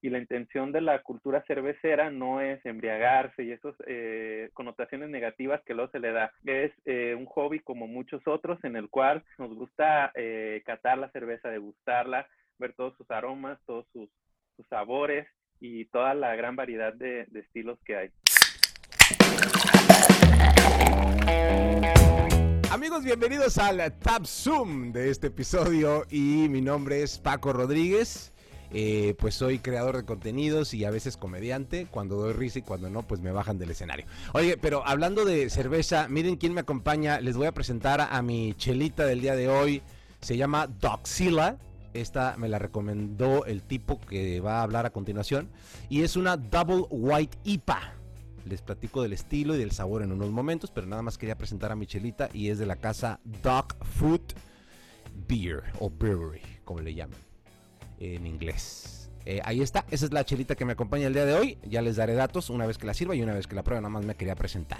y la intención de la cultura cervecera no es embriagarse y esas eh, connotaciones negativas que luego se le da. Es eh, un hobby como muchos otros en el cual nos gusta eh, catar la cerveza, degustarla, ver todos sus aromas, todos sus, sabores y toda la gran variedad de, estilos que hay. Amigos, bienvenidos al Tab Zoom de este episodio y mi nombre es Paco Rodríguez. Eh, pues soy creador de contenidos y a veces comediante. Cuando doy risa y cuando no, pues me bajan del escenario. Oye, pero hablando de cerveza, miren quién me acompaña. Les voy a presentar a mi chelita del día de hoy. Se llama Doxila. Esta me la recomendó el tipo que va a hablar a continuación. Y es una Double White IPA. Les platico del estilo y del sabor en unos momentos, pero nada más quería presentar a mi chelita y es de la casa Dog Food Beer o Brewery, como le llaman en inglés. Eh, ahí está, esa es la chelita que me acompaña el día de hoy. Ya les daré datos una vez que la sirva y una vez que la pruebe, nada más me quería presentar.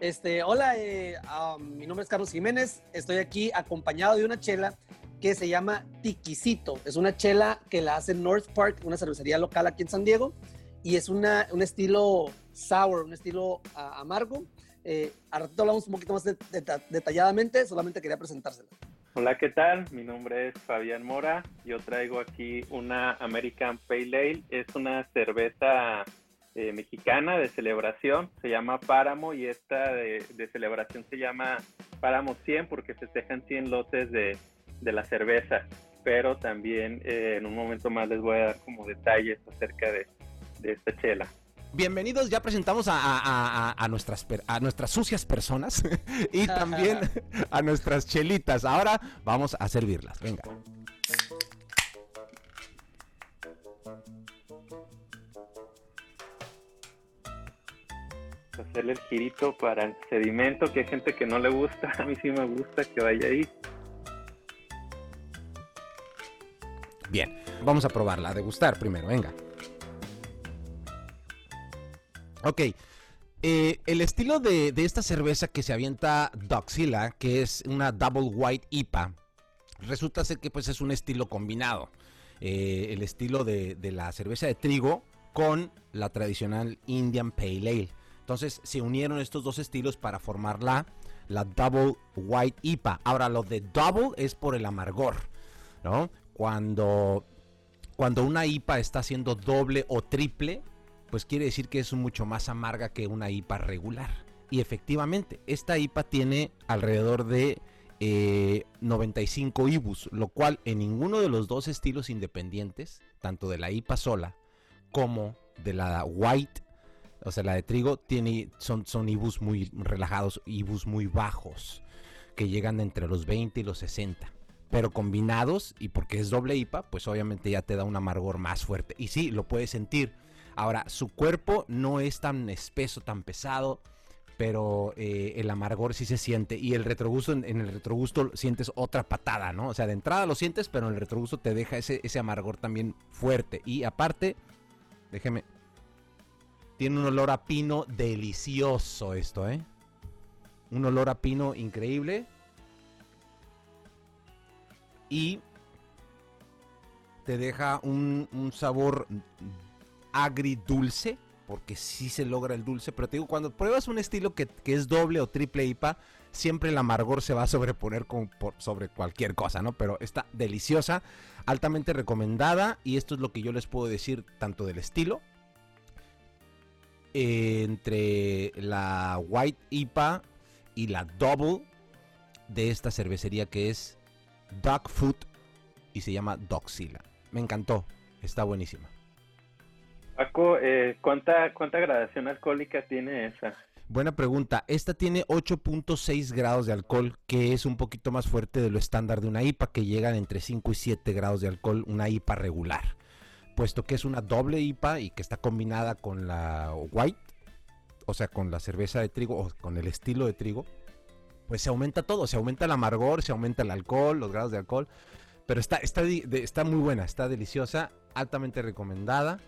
Este, hola, eh, um, mi nombre es Carlos Jiménez. Estoy aquí acompañado de una chela que se llama Tiquisito. Es una chela que la hace North Park, una cervecería local aquí en San Diego. Y es una, un estilo sour, un estilo ah, amargo. Eh, ahora hablamos un poquito más detalladamente, solamente quería presentársela. Hola, ¿qué tal? Mi nombre es Fabián Mora. Yo traigo aquí una American Pale Ale. Es una cerveza eh, mexicana de celebración. Se llama Páramo y esta de, celebración se llama Páramo 100 porque se festejan 100 lotes de, la cerveza. Pero también eh, en un momento más les voy a dar como detalles acerca de esta chela bienvenidos, ya presentamos a, nuestras, a nuestras sucias personas y también a nuestras chelitas. Ahora vamos a servirlas, venga. Hacerle el girito para el sedimento, que hay gente que no le gusta, a mí sí me gusta que vaya ahí. Bien, vamos a probarla, a degustar primero, venga. Ok. Eh, el estilo de, esta cerveza que se avienta Doxila, que es una Double White IPA, resulta ser que pues es un estilo combinado. Eh, el estilo de, la cerveza de trigo con la tradicional Indian Pale Ale. Entonces se unieron estos dos estilos para formar la, la Double White IPA. Ahora lo de Double es por el amargor, ¿no? Cuando, cuando una IPA está haciendo doble o triple, pues quiere decir que es mucho más amarga que una IPA regular. Y efectivamente, esta IPA tiene alrededor de 95 eh, IBUs, lo cual en ninguno de los dos estilos independientes, tanto de la IPA sola como de la White, o sea, la de trigo, tiene, son, son IBUs muy relajados, IBUs muy bajos, que llegan entre los 20 y los 60 pero combinados y porque es doble IPA, pues obviamente ya te da un amargor más fuerte. Y sí, lo puedes sentir. Ahora, su cuerpo no es tan espeso, tan pesado, pero eh, el amargor sí se siente. Y el retrogusto, en, el retrogusto sientes otra patada, ¿no? O sea, de entrada lo sientes, pero en el retrogusto te deja ese, ese amargor también fuerte. Y aparte, déjeme, tiene un olor a pino delicioso esto, ¿eh? Un olor a pino increíble. Y te deja un, un sabor agridulce, porque sí se logra el dulce, pero te digo, cuando pruebas un estilo que, es doble o triple IPA, siempre el amargor se va a sobreponer sobre cualquier cosa, ¿no? Pero está deliciosa, altamente recomendada, y esto es lo que yo les puedo decir tanto del estilo, entre la White IPA y la Double de esta cervecería que es Dog Food y se llama Doxila. Me encantó, está buenísima. Paco, eh, ¿cuánta, ¿cuánta gradación alcohólica tiene esa? Buena pregunta. Esta tiene 8.6 grados de alcohol, que es un poquito más fuerte de lo estándar de una IPA, que llegan entre 5 y 7 grados de alcohol, una IPA regular. Puesto que es una doble IPA y que está combinada con la white, o sea, con la cerveza de trigo o con el estilo de trigo, pues se aumenta todo, se aumenta el amargor, se aumenta el alcohol, los grados de alcohol. Pero está, está, está muy buena, está deliciosa, altamente recomendada.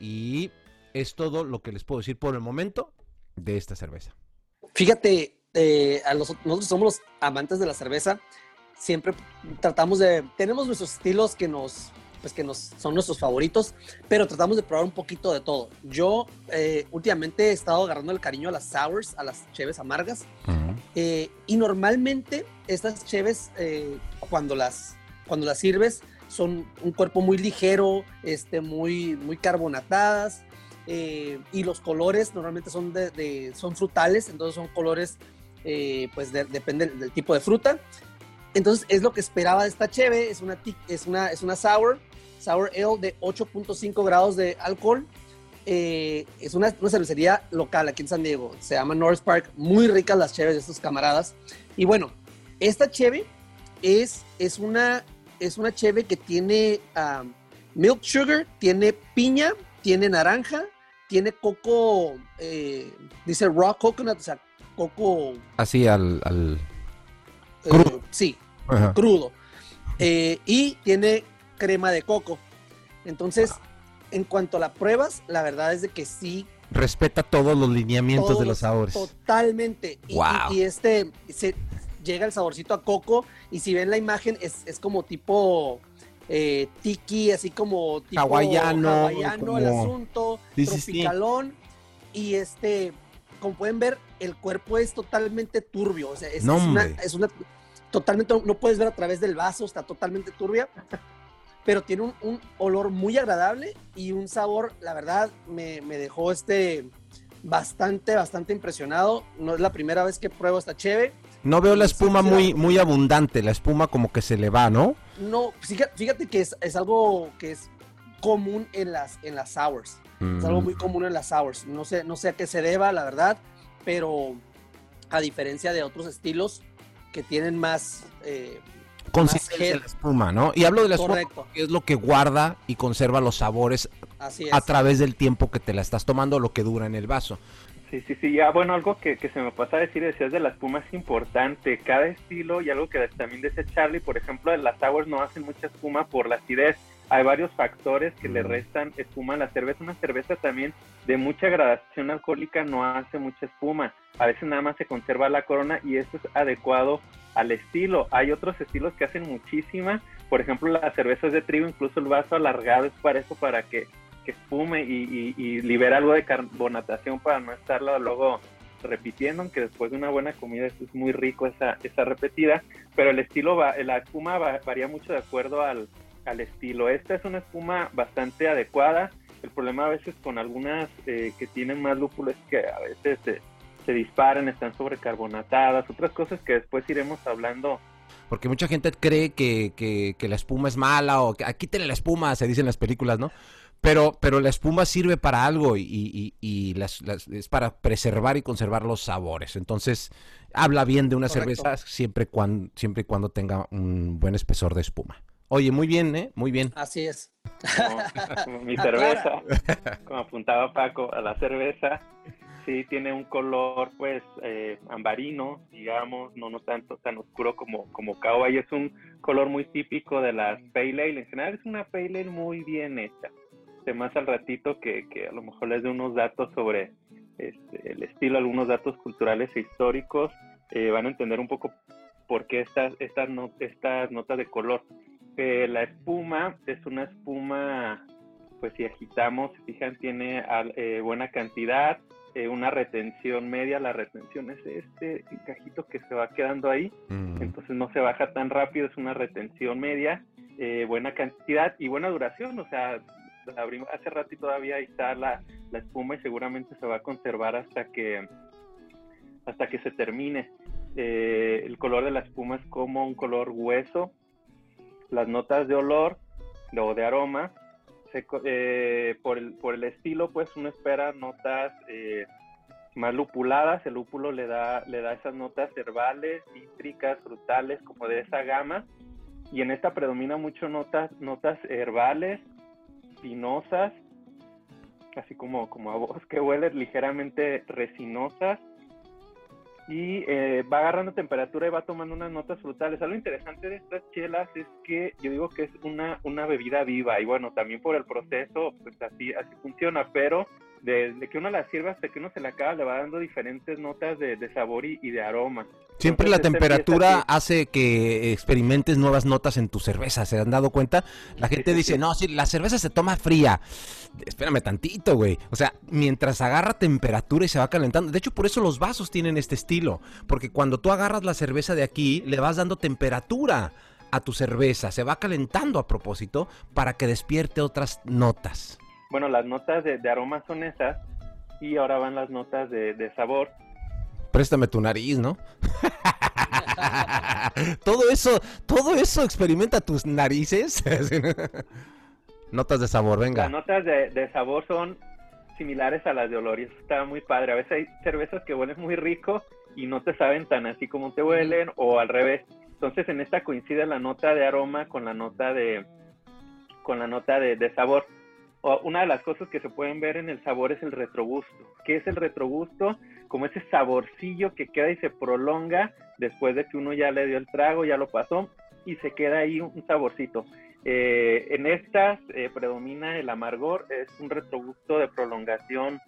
Y es todo lo que les puedo decir por el momento de esta cerveza. Fíjate, eh, a nosotros somos los amantes de la cerveza. Siempre tratamos de, tenemos nuestros estilos que nos, pues que nos, son nuestros favoritos, pero tratamos de probar un poquito de todo. Yo eh, últimamente he estado agarrando el cariño a las sours, a las cheves amargas, eh, y normalmente estas cheves, eh, cuando, las, cuando las sirves, son un cuerpo muy ligero, este, muy, muy carbonatadas, y los colores normalmente son, de, son frutales, entonces son colores, pues depende del tipo de fruta. Entonces es lo que esperaba de esta cheve, es una, es una, es una sour, Sour Ale de 8.5 grados de alcohol. Eh, es una, una, cervecería local aquí en San Diego. Se llama North Park. Muy ricas las cheves de estos camaradas. Y bueno, esta cheve es, es, una, es una cheve que tiene um, milk sugar, tiene piña, tiene naranja, tiene coco, eh, dice raw coconut, o sea, coco. Así al. al... Eh, sí, crudo. y tiene crema de coco. Entonces, en cuanto a las pruebas, la verdad es de que sí. Respeta todos los lineamientos de los sabores. Totalmente. Y, este, se, llega el saborcito a coco y si ven la imagen es, como tipo eh, tiki, así como tipo hawaiano, el asunto, tropicalón. Y este, como pueden ver, el cuerpo es totalmente turbio. O sea, es, una, es una totalmente, no puedes ver a través del vaso, está totalmente turbia pero tiene un, olor muy agradable y un sabor, la verdad, me, dejó este bastante, bastante impresionado. No es la primera vez que pruebo esta cheve. No veo la espuma muy, muy abundante, la espuma como que se le va, ¿no? No, fíjate, que es, algo que es común en las, en las sours. Es algo muy mm. común en las sours. No sé, no sé a qué se deba, la verdad, pero a diferencia de otros estilos que tienen más, eh, consistencia de la espuma, ¿no? Y hablo de la espuma que es lo que guarda y conserva los sabores a través del tiempo que te la estás tomando, lo que dura en el vaso. Sí, sí, sí, ya bueno, algo que, se me pasa a decir, decías de la espuma es importante, cada estilo y algo que también decía Charlie, por ejemplo, las sours no hacen mucha espuma por la acidez, hay varios factores que le mm. restan espuma a la cerveza, una cerveza también de mucha gradación alcohólica no hace mucha espuma, a veces nada más se conserva la corona y eso es adecuado al estilo. Hay otros estilos que hacen muchísima, por ejemplo las cervezas de trigo, incluso el vaso alargado es para eso, para que, que espume y, y, libera algo de carbonatación para no estarlo luego repitiendo, aunque después de una buena comida es muy rico esa, esa repetida, pero el estilo, va, la espuma varía mucho de acuerdo al, al estilo. Esta es una espuma bastante adecuada, el problema a veces con algunas eh, que tienen más lúpulo es que a veces se se disparan, están sobrecarbonatadas, otras cosas que después iremos hablando. Porque mucha gente cree que, que, la espuma es mala o que aquí tiene la espuma, se dice en las películas, ¿no? Pero, pero la espuma sirve para algo y, y, las, es para preservar y conservar los sabores. Entonces, habla bien de una cerveza siempre, cuando, siempre y cuando tenga un buen espesor de espuma. Oye, muy bien, ¿eh? Muy bien. Así es. mi cerveza, como apuntaba Paco, a la cerveza sí tiene un color pues eh, ambarino, digamos, no no tanto tan oscuro como, como y es un color muy típico de las Pale Ale, en general es una Pale Ale muy bien hecha. Más al ratito que, que a lo mejor les dé unos datos sobre este, el estilo, algunos datos culturales e históricos, eh, van a entender un poco por qué estas, estas, estas notas de color. Eh, la espuma es una espuma, pues si agitamos, se fijan, tiene buena cantidad, eh, una retención media, la retención es este cajito que se va quedando ahí, mm. entonces no se baja tan rápido, es una retención media, eh, buena cantidad y buena duración, o sea, hace rato y todavía está la, espuma y seguramente se va a conservar hasta que hasta que se termine. Eh, el color de la espuma es como un color hueso, las notas de olor o de aroma eh, por, el, por el estilo, pues uno espera notas eh, más lupuladas. El lúpulo le da, le da esas notas herbales, cítricas, frutales, como de esa gama. Y en esta predomina mucho notas, notas herbales, pinosas, así como, como a bosque huele, ligeramente resinosas. Y eh, va agarrando temperatura y va tomando unas notas frutales. Algo interesante de estas chelas es que yo digo que es una, una bebida viva. Y bueno, también por el proceso, pues así, así funciona, pero de, que uno la sirva hasta que uno se la acaba, le va dando diferentes notas de, sabor y, de aroma. Siempre la temperatura hace que experimentes nuevas notas en tu cerveza, ¿se han dado cuenta? La gente dice, no, si la cerveza se toma fría. Espérame tantito, güey. O sea, mientras agarra temperatura y se va calentando. De hecho, por eso los vasos tienen este estilo. Porque cuando tú agarras la cerveza de aquí, le vas dando temperatura a tu cerveza. Se va calentando a propósito para que despierte otras notas bueno, las notas de, aroma son esas y ahora van las notas de, sabor. Préstame tu nariz, ¿no? todo eso, todo eso experimenta tus narices. notas de sabor, venga. Las notas de, sabor son similares a las de olor y eso está muy padre. A veces hay cervezas que huelen muy rico y no te saben tan así como te huelen o al revés. Entonces en esta coincide la nota de aroma con la nota de con la nota de sabor una de las cosas que se pueden ver en el sabor es el retrogusto. ¿Qué es el retrogusto? Como ese saborcillo que queda y se prolonga después de que uno ya le dio el trago, ya lo pasó y se queda ahí un saborcito. Eh, en estas eh, predomina el amargor, es un retrogusto de prolongación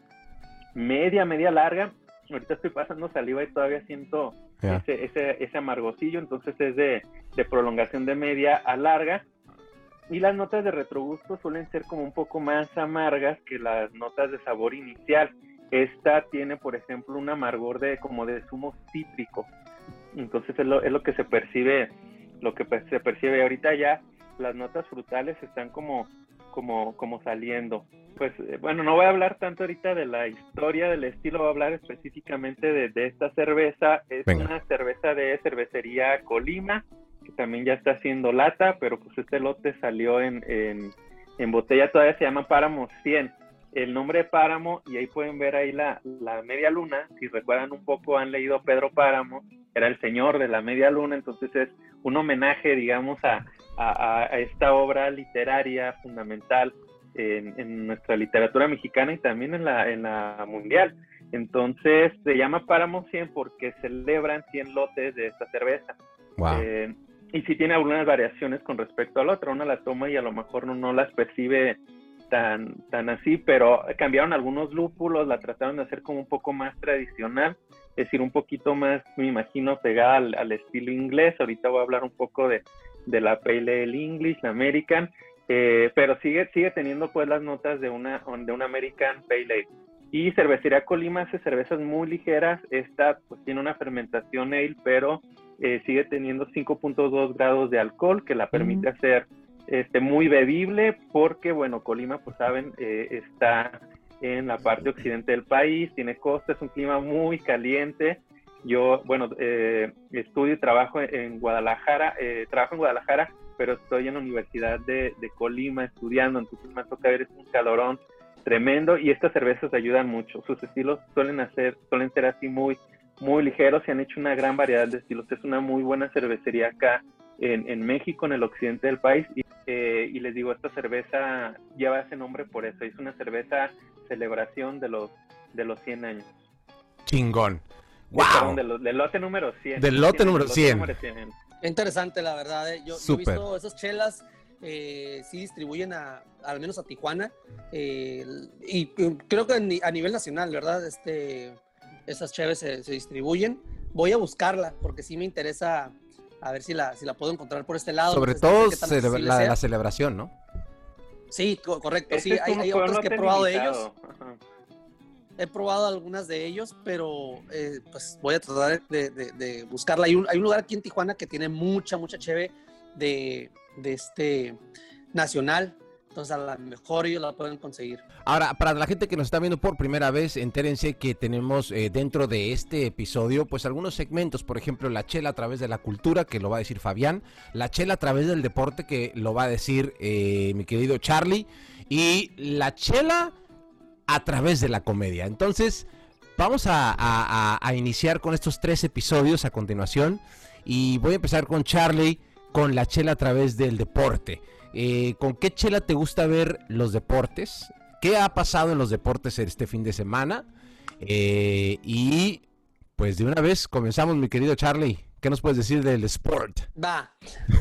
media, media larga. Ahorita estoy pasando saliva y todavía siento ese, ese, ese amargocillo, entonces es de, de prolongación de media a larga y las notas de retrogusto suelen ser como un poco más amargas que las notas de sabor inicial. Esta tiene, por ejemplo, un amargor de como de zumo cítrico. Entonces es lo, es lo que se percibe, lo que se percibe ahorita ya. Las notas frutales están como, como, como saliendo. Pues eh, bueno, no voy a hablar tanto ahorita de la historia del estilo, voy a hablar específicamente de, esta cerveza. Es una cerveza de cervecería Colima también ya está haciendo lata, pero pues este lote salió en, en, botella, todavía se llama Páramo 100. El nombre de Páramo, y ahí pueden ver ahí la, la media luna, si recuerdan un poco, han leído Pedro Páramo, era el señor de la media luna, entonces es un homenaje, digamos, a, a, esta obra literaria fundamental en, en, nuestra literatura mexicana y también en la, en la mundial. Entonces se llama Páramo 100 porque celebran 100 lotes de esta cerveza. Wow. Eh, y sí tiene algunas variaciones con respecto a la otra. Una la toma y a lo mejor no, no las percibe tan, tan así, pero cambiaron algunos lúpulos, la trataron de hacer como un poco más tradicional, es decir, un poquito más, me imagino, pegada al, estilo inglés. Ahorita voy a hablar un poco de, de la Pale Ale English, la American, eh, pero sigue, sigue teniendo pues las notas de una, de una American Pale Ale. Y Cervecería Colima hace cervezas muy ligeras. Esta pues tiene una fermentación ale, pero eh, sigue teniendo 5.2 grados de alcohol que la permite hacer este, muy bebible porque, bueno, Colima, pues saben, eh, está en la parte occidente del país, tiene costa, es un clima muy caliente. Yo, bueno, eh, estudio y trabajo en Guadalajara, trabajo en Guadalajara, pero estoy en la Universidad de, de Colima estudiando, entonces me toca ver es un calorón tremendo y estas cervezas ayudan mucho. Sus estilos suelen hacer, suelen ser así muy muy ligeros y han hecho una gran variedad de estilos. Es una muy buena cervecería acá en, en México, en el occidente del país. Y, eh, y, les digo, esta cerveza lleva ese nombre por eso. Es una cerveza celebración de los, de los 100 años. Chingón. ¡Wow! del lote número 100. Del lote número 100. Interesante, la verdad. ¿eh? Yo, he visto esas chelas. Eh, sí distribuyen a, al menos a Tijuana eh, y creo que a nivel nacional, ¿verdad? Este, esas chaves se, distribuyen. Voy a buscarla porque sí me interesa a ver si la, si la puedo encontrar por este lado. Sobre todo la de la celebración, ¿no? Sí, correcto. sí, hay, hay otras que he probado de ellos. He probado algunas de ellos, pero eh, pues voy a tratar de, buscarla. Hay un, hay un, lugar aquí en Tijuana que tiene mucha, mucha cheve de, de este nacional entonces a lo mejor ellos la pueden conseguir. Ahora, para la gente que nos está viendo por primera vez, entérense que tenemos eh, dentro de este episodio pues algunos segmentos, por ejemplo, la chela a través de la cultura, que lo va a decir Fabián, la chela a través del deporte, que lo va a decir eh, mi querido Charlie, y la chela a través de la comedia. Entonces, vamos a iniciar con estos tres episodios a continuación, y voy a empezar con Charlie, con la chela a través del deporte. Eh, ¿Con qué chela te gusta ver los deportes? ¿Qué ha pasado en los deportes este fin de semana? Eh, y pues de una vez comenzamos, mi querido Charlie. ¿Qué nos puedes decir del sport? Va.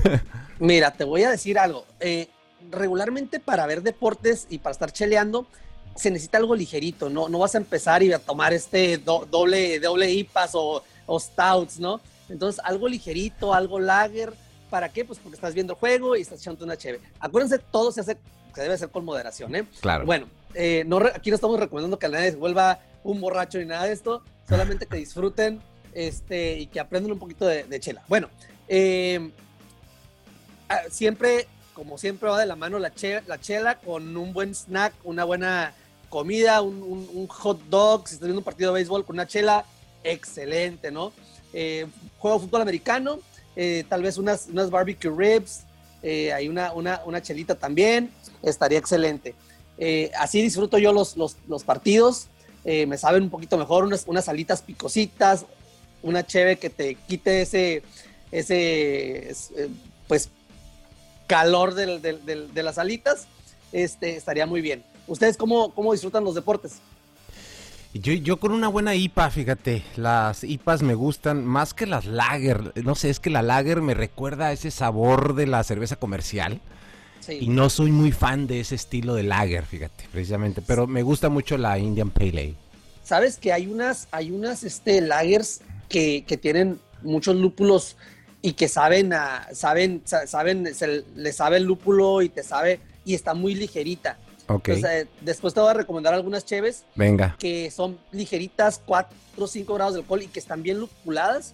Mira, te voy a decir algo. Eh, regularmente para ver deportes y para estar cheleando, se necesita algo ligerito, no, no vas a empezar y a tomar este doble, doble IPAs o, o stouts, ¿no? Entonces, algo ligerito, algo lager. ¿Para qué? Pues porque estás viendo el juego y estás echando una cheve. Acuérdense, todo se hace, se debe hacer con moderación, ¿eh? Claro. Bueno, eh, no, aquí no estamos recomendando que nadie se vuelva un borracho ni nada de esto, solamente que disfruten este, y que aprendan un poquito de, chela. Bueno, eh, ah, siempre, como siempre, va de la mano la, la chela con un buen snack, una buena comida, un, hot dog, si estás viendo un partido de béisbol con una chela, excelente, ¿no? Eh, juego fútbol americano, eh, tal vez unas, unas barbecue ribs, eh, hay una, una, una, chelita también, estaría excelente. así disfruto yo los, los, los partidos, me saben un poquito mejor, unas, unas alitas picositas, una cheve que te quite ese, ese pues, calor de las alitas, este, estaría muy bien. ¿Ustedes cómo, cómo disfrutan los deportes? Yo, yo con una buena IPA, fíjate, las IPAs me gustan más que las lager. No sé, es que la lager me recuerda a ese sabor de la cerveza comercial. Y no soy muy fan de ese estilo de lager, fíjate, precisamente. Pero me gusta mucho la Indian Pale Ale. Sabes que hay unas, hay unas este, lagers que, tienen muchos lúpulos y que saben, a, saben, saben, le sabe el lúpulo y te sabe, y está muy ligerita. Eh, después te voy a recomendar algunas cheves. Venga. Que son ligeritas, 4 o 5 grados de alcohol y que están bien lupuladas.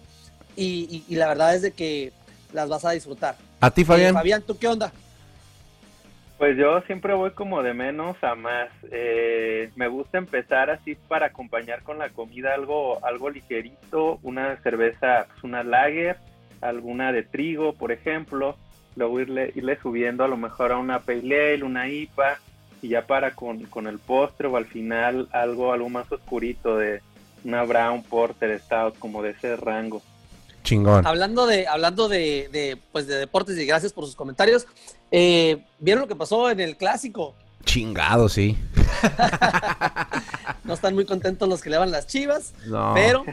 Y, la verdad es de que las vas a disfrutar. ¿A ti, Fabián? Eh, Fabián, ¿tú qué onda? Pues yo siempre voy como de menos a más. Eh, me gusta empezar así para acompañar con la comida algo, algo ligerito, una cerveza, pues una lager, alguna de trigo, por ejemplo. Luego irle, irle subiendo a lo mejor a una pale ale, una IPA y ya para con, el postre o al final algo, algo más oscurito de una brown porter stout como de ese rango. Chingón. Hablando de, hablando de, pues de deportes y gracias por sus comentarios. Eh, ¿Vieron lo que pasó en el clásico? Chingado, sí. no están muy contentos los que le van las chivas, pero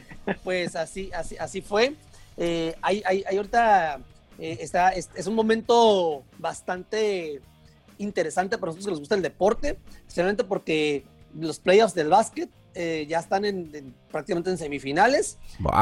pues así, así, así fue. Eh, hay, hay, ahorita eh, está, es, un momento bastante interesante para nosotros que nos gusta el deporte, especialmente porque los playoffs del básquet eh, ya están en, prácticamente en semifinales.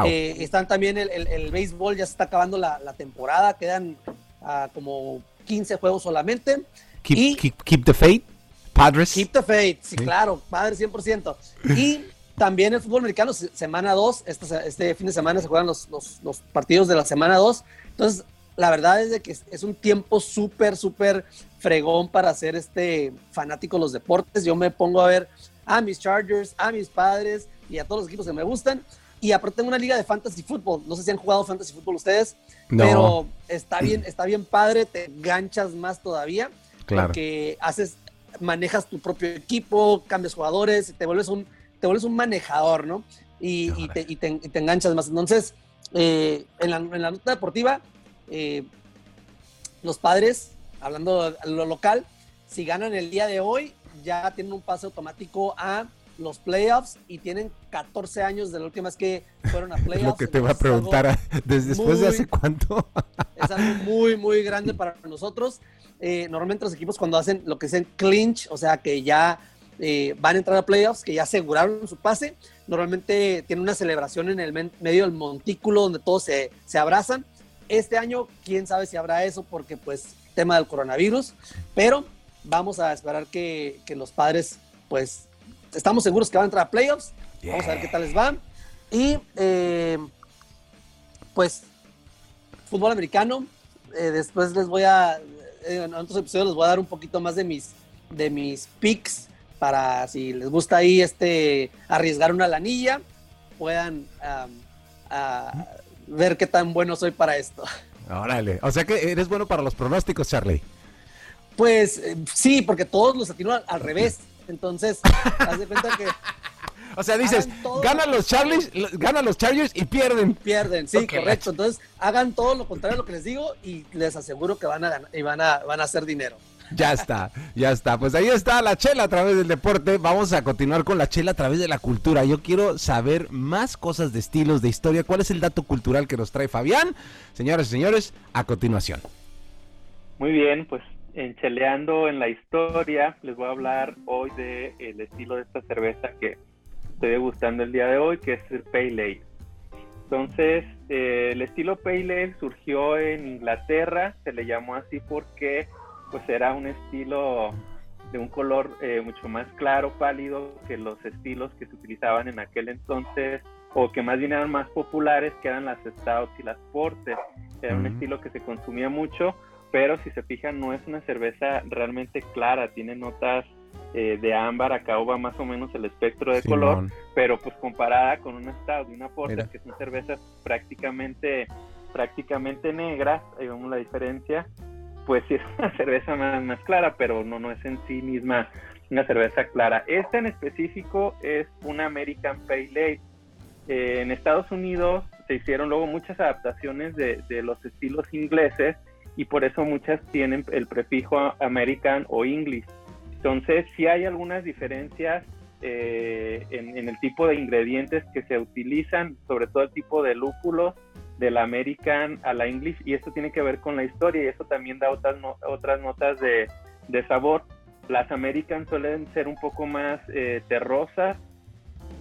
Eh, están también el, el, béisbol, ya se está acabando la, la temporada, quedan uh, como 15 juegos solamente. Keep, y, keep, the faith, Padres. Keep the faith, sí, claro, Padres 100%. Y también el fútbol americano, semana 2, este, este, fin de semana se juegan los, los, los partidos de la semana 2. Entonces, la verdad es de que es un tiempo súper, súper fregón para ser este fanático de los deportes. Yo me pongo a ver a mis Chargers, a mis padres y a todos los equipos que me gustan. Y aparte tengo una liga de fantasy fútbol. No sé si han jugado fantasy fútbol ustedes, pero está bien, está bien padre, te enganchas más todavía. Claro. Porque haces, manejas tu propio equipo, cambias jugadores, te vuelves un, te vuelves un manejador, ¿no? Y, te, y, te, enganchas más. Entonces, eh, en, la, en la nota deportiva, eh, los padres, hablando de lo local, si ganan el día de hoy, ya tienen un pase automático a los playoffs y tienen 14 años de la última vez que fueron a playoffs. lo que te va a preguntar, ¿desde después de hace cuánto? es algo muy, muy grande para nosotros. Eh, normalmente los equipos cuando hacen lo que dicen clinch, o sea que ya eh, van a entrar a playoffs, que ya aseguraron su pase, normalmente tienen una celebración en el medio del montículo donde todos se, se abrazan este año, quién sabe si habrá eso, porque pues tema del coronavirus, pero vamos a esperar que, los padres, pues, estamos seguros que van a entrar a playoffs. Vamos a ver qué tal les va. Y eh, pues, fútbol americano. Eh, después les voy a, eh, en otros episodios les voy a dar un poquito más de mis, de mis picks para si les gusta ahí este arriesgar una lanilla, puedan ver qué tan bueno soy para esto. Órale, o sea que eres bueno para los pronósticos, Charlie. Pues eh, sí, porque todos los atino al, revés. Entonces, haz de cuenta que. O sea, dices, ganan los Charlies, ganan los Chargers y pierden. Pierden, sí, correcto. Entonces, hagan todo lo contrario a lo que les digo y les aseguro que van a ganar y van a, van a hacer dinero. Ya está, ya está. Pues ahí está la chela a través del deporte. Vamos a continuar con la chela a través de la cultura. Yo quiero saber más cosas de estilos, de historia. ¿Cuál es el dato cultural que nos trae Fabián? Señoras y señores, a continuación. Muy bien, pues encheleando en la historia, les voy a hablar hoy del el estilo de esta cerveza que estoy degustando el día de hoy, que es el Pale Ale. Entonces, eh, el estilo Pale Ale surgió en Inglaterra, se le llamó así porque pues era un estilo de un color eh, mucho más claro, pálido que los estilos que se utilizaban en aquel entonces o que más bien eran más populares que eran las stouts y las porter. Era un estilo que se consumía mucho, pero si se fijan no es una cerveza realmente clara, tiene notas eh, de ámbar, acá va más o menos el espectro de color, pero pues comparada con una stout y una porter, que son cervezas prácticamente prácticamente negras, ahí vemos la diferencia, pues sí es una cerveza más, más clara, pero no, no es en sí misma una cerveza clara. Esta en específico es una American Pale Ale. Eh, en Estados Unidos se hicieron luego muchas adaptaciones de, de, los estilos ingleses y por eso muchas tienen el prefijo American o English. Entonces sí hay algunas diferencias eh, en, en, el tipo de ingredientes que se utilizan, sobre todo el tipo de lúpulo de la American a la English y esto tiene que ver con la historia y eso también da otras, otras notas de, de, sabor. Las American suelen ser un poco más eh, terrosas,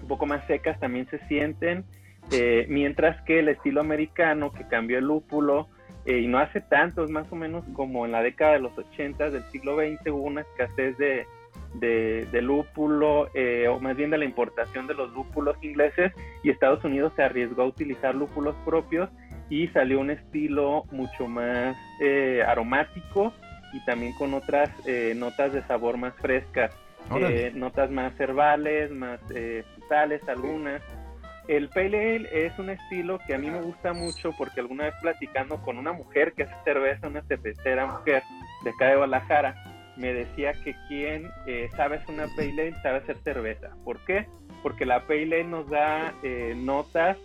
un poco más secas también se sienten, eh, mientras que el estilo americano que cambió el lúpulo eh, y no hace tanto, es más o menos como en la década de los 80 del siglo XX hubo una escasez de, de, lúpulo, eh, o más bien de la importación de los lúpulos ingleses, y Estados Unidos se arriesgó a utilizar lúpulos propios y salió un estilo mucho más eh, aromático y también con otras eh, notas de sabor más frescas, notas más herbales, más frutales algunas. El Pale Ale es un estilo que a mí me gusta mucho porque alguna vez platicando con una mujer que hace cerveza, una cervecera mujer de acá de Guadalajara, me decía que quien eh, sabe hacer una Pale Ale sabe hacer cerveza. ¿Por qué? Porque la Pale Ale nos da eh, notas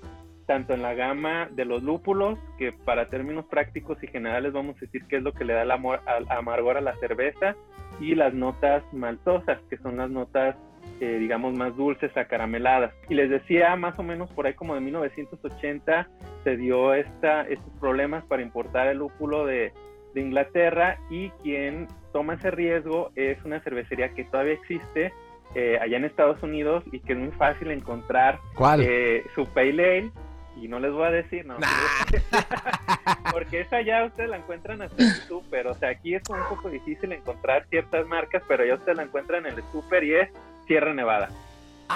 tanto en la gama de los lúpulos, que para términos prácticos y generales vamos a decir que es lo que le da amor, amargor a la cerveza, y las notas maltosas, que son las notas, eh, digamos, más dulces, acarameladas. Y les decía, más o menos por ahí como de 1980 se dio estos problemas para importar el lúpulo de, de Inglaterra y quien toma ese riesgo es una cervecería que todavía existe eh, allá en Estados Unidos y que es muy fácil encontrar eh, su Pale Ale y no les voy a decir, no. porque esa ya ustedes la encuentran hasta en el súper, o sea, aquí es un poco difícil encontrar ciertas marcas, pero ya ustedes la encuentran en el súper y es Sierra Nevada.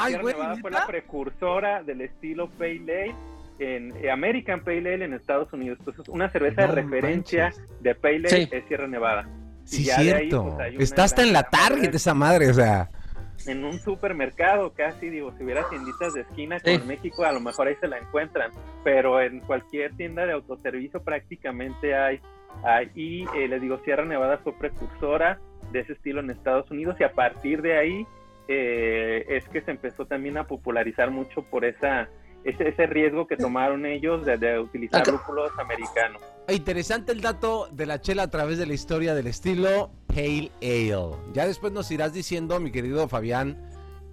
Sierra Nevada fue la precursora del estilo Pale Ale en eh, American Pale Ale en Estados Unidos. Entonces, una cerveza de referencia de Pale Ale es Sierra Nevada. Sí, cierto. Pues, Está hasta en la Target esa madre, o sea. En un supermercado casi, digo, si hubiera tienditas de esquina con México, a lo mejor ahí se la encuentran, pero en cualquier tienda de autoservicio prácticamente hay. hay y eh, les digo, Sierra Nevada fue precursora de ese estilo en Estados Unidos y a partir de ahí eh, es que se empezó también a popularizar mucho por esa ese, ese riesgo que tomaron ellos de, utilizar lúpulos americanos. Interesante el dato de la chela a través de la historia del estilo Pale Ale. Ya después nos irás diciendo, mi querido Fabián,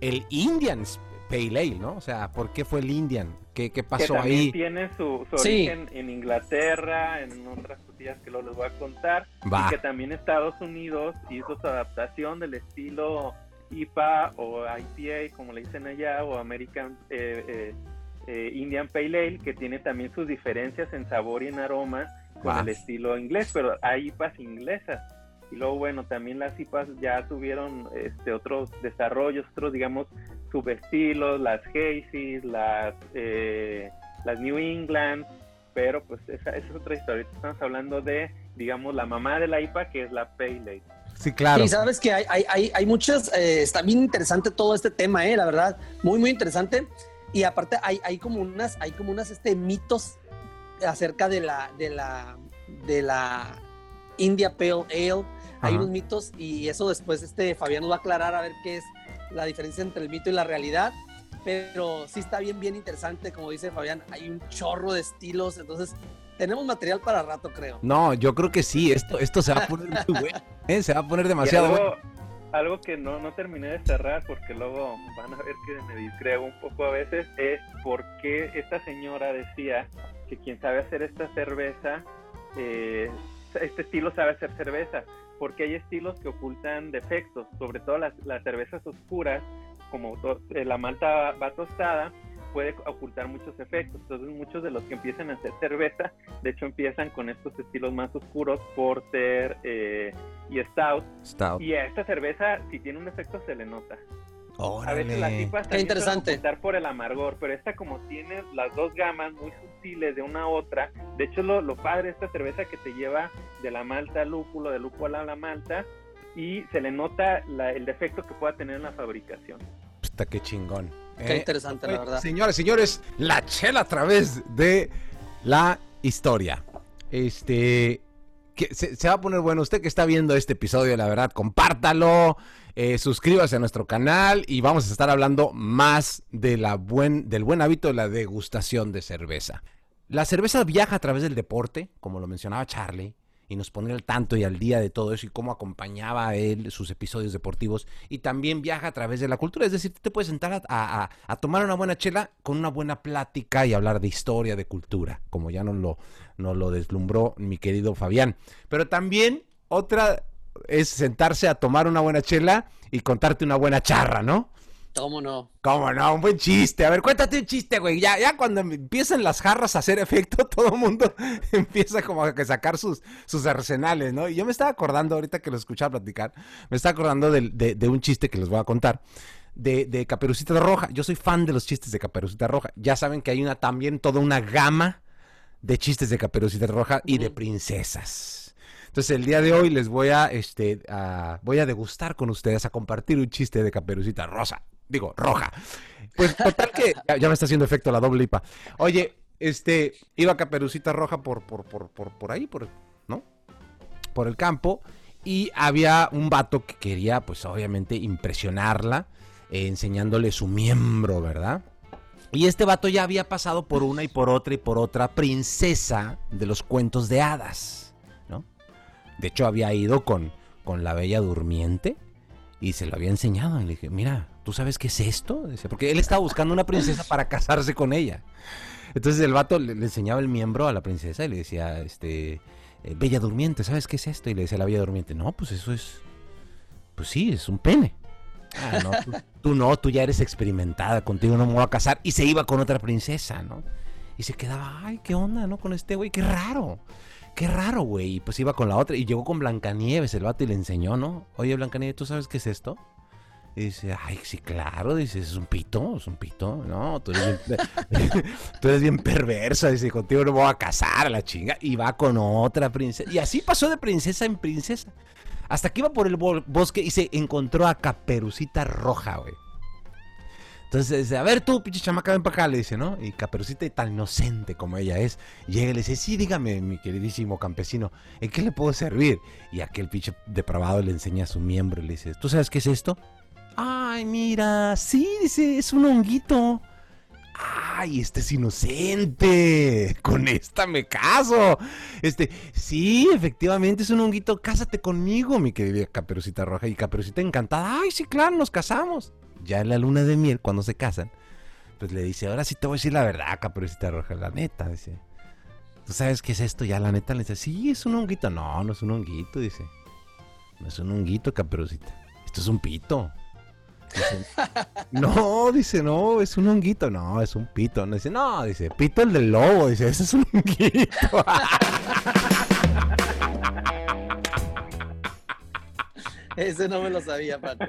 el Indian Pale Ale, ¿no? O sea, ¿por qué fue el Indian? ¿Qué, qué pasó que también ahí? Tiene su, origen en Inglaterra, en otras cosillas que luego les voy a contar. Y que también Estados Unidos hizo su adaptación del estilo IPA o IPA, como le dicen allá, o American eh, eh, eh, Indian Pale Ale, que tiene también sus diferencias en sabor y en aroma con el estilo inglés, pero hay IPAs inglesas. Y luego, bueno, también las IPAs ya tuvieron este, otros desarrollos, otros, digamos, subestilos, las Hazy's, las, eh, las New England, pero pues esa, esa, es otra historia. Estamos hablando de, digamos, la mamá de la IPA, que es la Pale Ale. Sí, claro. Y sabes que hay, hay, hay, hay muchas, eh, está bien interesante todo este tema, eh, la verdad, muy, muy interesante. Y aparte hay, hay como unas, hay como unas este, mitos acerca de la, de la, de la India Pale Ale. Hay unos mitos y eso después este Fabián nos va a aclarar a ver qué es la diferencia entre el mito y la realidad. Pero sí está bien, bien interesante, como dice Fabián, hay un chorro de estilos, entonces tenemos material para rato, creo. No, yo creo que sí, esto, esto se va a poner muy bueno, ¿eh? se va a poner demasiado bueno algo que no, no terminé de cerrar porque luego van a ver que me discreo un poco a veces es por qué esta señora decía que quien sabe hacer esta cerveza, eh, este estilo sabe hacer cerveza. porque hay estilos que ocultan defectos, sobre todo las, las cervezas oscuras, como eh, la malta va tostada, puede ocultar muchos efectos. Entonces muchos de los que empiezan a hacer cerveza, de hecho empiezan con estos estilos más oscuros, porter eh, y stout. Stout. Y a esta cerveza, si tiene un defecto, se le nota. A veces las tipas Qué interesante. ocultar por el amargor, pero esta como tiene las dos gamas muy sutiles de una a otra, de hecho lo, lo padre de esta cerveza que te lleva de la malta al lúpulo, del lúpulo a la malta, y se le nota la- el defecto que pueda tener en la fabricación. Puta, qué chingón. Qué ¿eh? interesante, la verdad. Señores, señores, la chela a través de la historia. Este. Que se, se va a poner bueno. Usted que está viendo este episodio, la verdad, compártalo. eh, suscríbase a nuestro canal y vamos a estar hablando más de la buen, del buen hábito de la degustación de cerveza. La cerveza viaja a través del deporte, como lo mencionaba Charlie, y nos pone al tanto y al día de todo eso y cómo acompañaba a él sus episodios deportivos. Y también viaja a través de la cultura, es decir, te puedes sentar a, a- a tomar una buena chela con una buena plática y hablar de historia, de cultura, como ya nos lo, nos lo deslumbró mi querido Fabián. Pero también otra es sentarse a tomar una buena chela y contarte una buena charra, ¿no? ¿Cómo no? ¿Cómo no? Un buen chiste. A ver, cuéntate un chiste, güey. Ya, ya cuando empiezan las jarras a hacer efecto, todo el mundo empieza como a que sacar sus, sus arsenales, ¿no? Y yo me estaba acordando, ahorita que lo escuchaba platicar, me estaba acordando del- de, de un chiste que les voy a contar. De, de Caperucita Roja. Yo soy fan de los chistes de Caperucita Roja. Ya saben que hay una también toda una gama de chistes de Caperucita Roja y de princesas. Entonces el día de hoy les voy a, este, a- voy a degustar con ustedes, a compartir un chiste de Caperucita Rosa. Digo, roja. Pues total que ya, me está haciendo efecto la doble IPA. Oye, este, iba Caperucita Roja por, por, por, por, por ahí, por, ¿no? Por el campo. Y había un vato que quería, pues obviamente, impresionarla, eh, enseñándole su miembro, ¿verdad? Y este vato ya había pasado por una y por otra y por otra princesa de los cuentos de hadas, ¿no? De hecho, había ido con, con la bella durmiente y se lo había enseñado. Y le dije, mira, ¿tú sabes qué es esto? Porque él estaba buscando una princesa para casarse con ella. Entonces el vato le, enseñaba el miembro a la princesa y le decía, este, eh, bella durmiente, ¿sabes qué es esto? Y le decía la bella durmiente, no, pues eso es, pues sí, es un pene. Ah, no, tú, tú no, tú ya eres experimentada, contigo no me voy a casar. Y se iba con otra princesa, ¿no? Y se quedaba, ay, qué onda, ¿no? Con este güey, qué raro. Qué raro, güey. Y pues iba con la otra. Y llegó con Blancanieves, el vato, y le enseñó, ¿no? Oye, Blancanieves, ¿tú sabes qué es esto? Y dice, ay, sí, claro. Dice, es un pito, es un pito. No, tú eres bien, tú eres bien perversa. Dice, contigo no me voy a casar a la chinga. Y va con otra princesa. Y así pasó de princesa en princesa. Hasta que iba por el bo- bosque y se encontró a Caperucita Roja, güey. Entonces dice, a ver tú, pinche chamaca, ven para acá, le dice, ¿no? Y Caperucita, tan inocente como ella es, llega y le dice, sí, dígame, mi queridísimo campesino, ¿en qué le puedo servir? Y aquel pinche depravado le enseña su miembro y le dice, ¿tú sabes qué es esto? Ay, mira, sí, dice, es un honguito. Ay, este es inocente. Con esta me caso. Este, sí, efectivamente es un honguito. Cásate conmigo, mi querida Caperucita Roja. Y Caperucita encantada. Ay, sí, claro, nos casamos. Ya en la luna de miel, cuando se casan, pues le dice, ahora sí te voy a decir la verdad, Caperucita Roja, la neta, dice. ¿Tú sabes qué es esto? Ya la neta le dice, sí, es un honguito. No, no es un honguito, dice. No es un honguito, Caperucita. Esto es un pito. No, dice, no, es un honguito. No, es un pito. No, dice, no, dice, pito el del lobo. Dice, ese es un honguito. Ese no me lo sabía, Paco.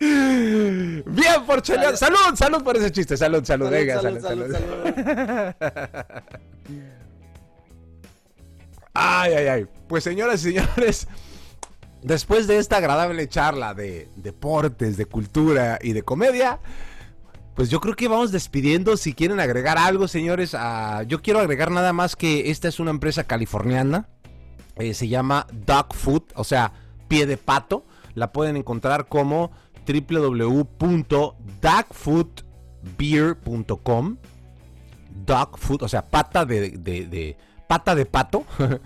Bien, por chelear. Salud, salud por ese chiste. Salud, salud, Salud, venga, salud, salud. Ay, ay, ay. Pues señoras y señores, después de esta agradable charla de deportes, de cultura y de comedia, pues yo creo que vamos despidiendo. Si quieren agregar algo, señores, ah, yo quiero agregar nada más que esta es una empresa californiana. Eh, se llama Dog Food, o sea, pie de pato. La pueden encontrar como www.dogfoodbeer.com. Dog food, o sea, pata de- de- pata de pato.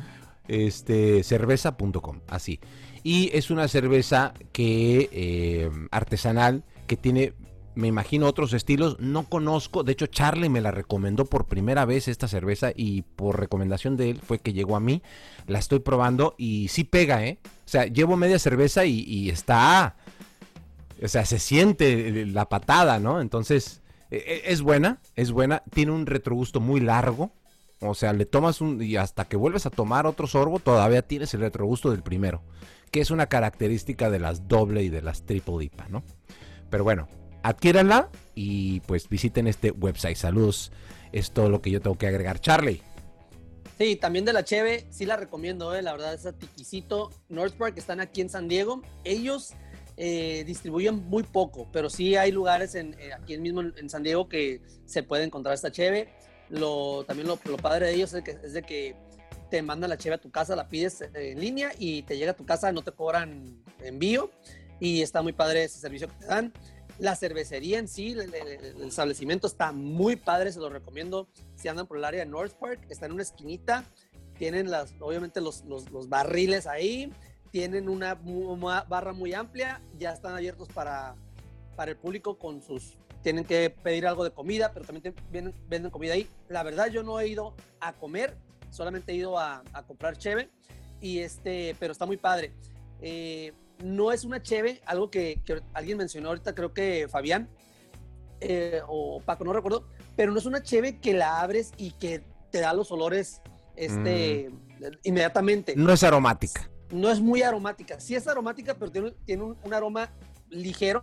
este cerveza.com, así. Y es una cerveza que eh, artesanal que tiene me imagino otros estilos, no conozco, de hecho Charlie me la recomendó por primera vez esta cerveza y por recomendación de él fue que llegó a mí, la estoy probando y sí pega, ¿eh? O sea, llevo media cerveza y, está, o sea, se siente la patada, ¿no? Entonces, e, e, es buena, es buena, tiene un retrogusto muy largo, o sea, le tomas un, y hasta que vuelves a tomar otro sorbo, todavía tienes el retrogusto del primero, que es una característica de las doble y de las triple IPA, ¿no? Pero bueno, adquiéranla y pues visiten este website. Saludos. Es todo lo que yo tengo que agregar. Charlie. Sí, también de la Cheve, sí la recomiendo, ¿eh? la verdad, es a Tiquisito, North Park, están aquí en San Diego. Ellos eh, distribuyen muy poco, pero sí hay lugares en, eh, aquí mismo en, San Diego que se puede encontrar esta Cheve. Lo, también lo, padre de ellos es, que, es de que te mandan la Cheve a tu casa, la pides en línea y te llega a tu casa, no te cobran envío y está muy padre ese servicio que te dan. La cervecería en sí, el, establecimiento está muy padre, se lo recomiendo. Si andan por el área de North Park, está en una esquinita, tienen las, obviamente los, los, barriles ahí, tienen una, barra muy amplia, ya están abiertos para, para el público con sus, tienen que pedir algo de comida, pero también venden comida ahí. La verdad yo no he ido a comer, solamente he ido a, a comprar cheve, y este, pero está muy padre. Eh, no es una cheve, algo que, alguien mencionó ahorita, creo que Fabián eh, o Paco, no recuerdo, pero no es una cheve que la abres y que te da los olores este, mm. inmediatamente. No es aromática. No es muy aromática. Sí es aromática, pero tiene, un, aroma ligero,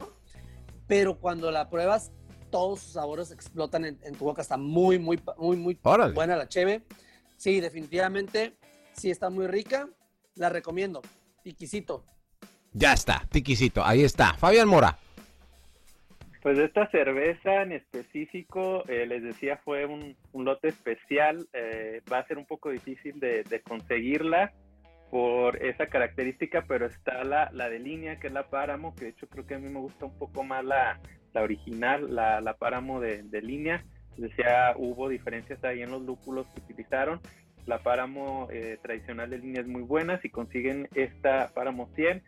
pero cuando la pruebas, todos sus sabores explotan en, tu boca. Está muy, muy, muy, muy buena la cheve. Sí, definitivamente, sí está muy rica. La recomiendo. Piquisito. Ya está, tiquisito, ahí está. Fabián Mora. Pues esta cerveza en específico, eh, les decía, fue un, lote especial. Eh, va a ser un poco difícil de, conseguirla por esa característica, pero está la, la, de línea, que es la Páramo, que de hecho creo que a mí me gusta un poco más la, la original, la, la Páramo de, de línea. Decía, hubo diferencias ahí en los lúpulos que utilizaron. La Páramo eh, tradicional de línea es muy buena. Si consiguen esta Páramo 100,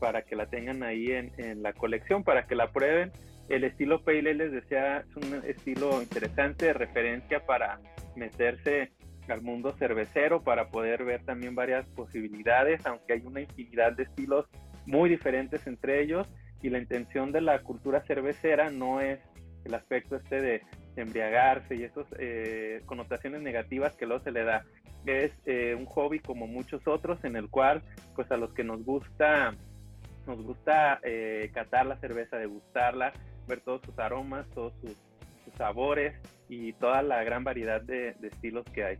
para que la tengan ahí en, la colección, para que la prueben. El estilo Pale les decía, es un estilo interesante de referencia para meterse al mundo cervecero, para poder ver también varias posibilidades, aunque hay una infinidad de estilos muy diferentes entre ellos. Y la intención de la cultura cervecera no es el aspecto este de embriagarse y esas eh, connotaciones negativas que luego se le da. Es eh, un hobby como muchos otros en el cual pues a los que nos gusta nos gusta eh, catar la cerveza, degustarla, ver todos sus aromas, todos sus, sabores y toda la gran variedad de, estilos que hay.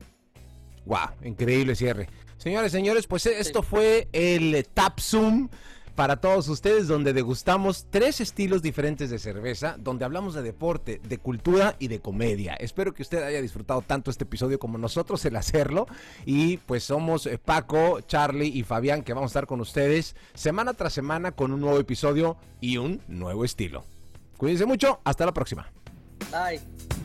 Wow, increíble cierre. Señores, señores, pues esto fue el Tapsum para todos ustedes donde degustamos tres estilos diferentes de cerveza, donde hablamos de deporte, de cultura y de comedia. Espero que usted haya disfrutado tanto este episodio como nosotros el hacerlo. Y pues somos eh, Paco, Charlie y Fabián que vamos a estar con ustedes semana tras semana con un nuevo episodio y un nuevo estilo. Cuídense mucho, hasta la próxima. Bye.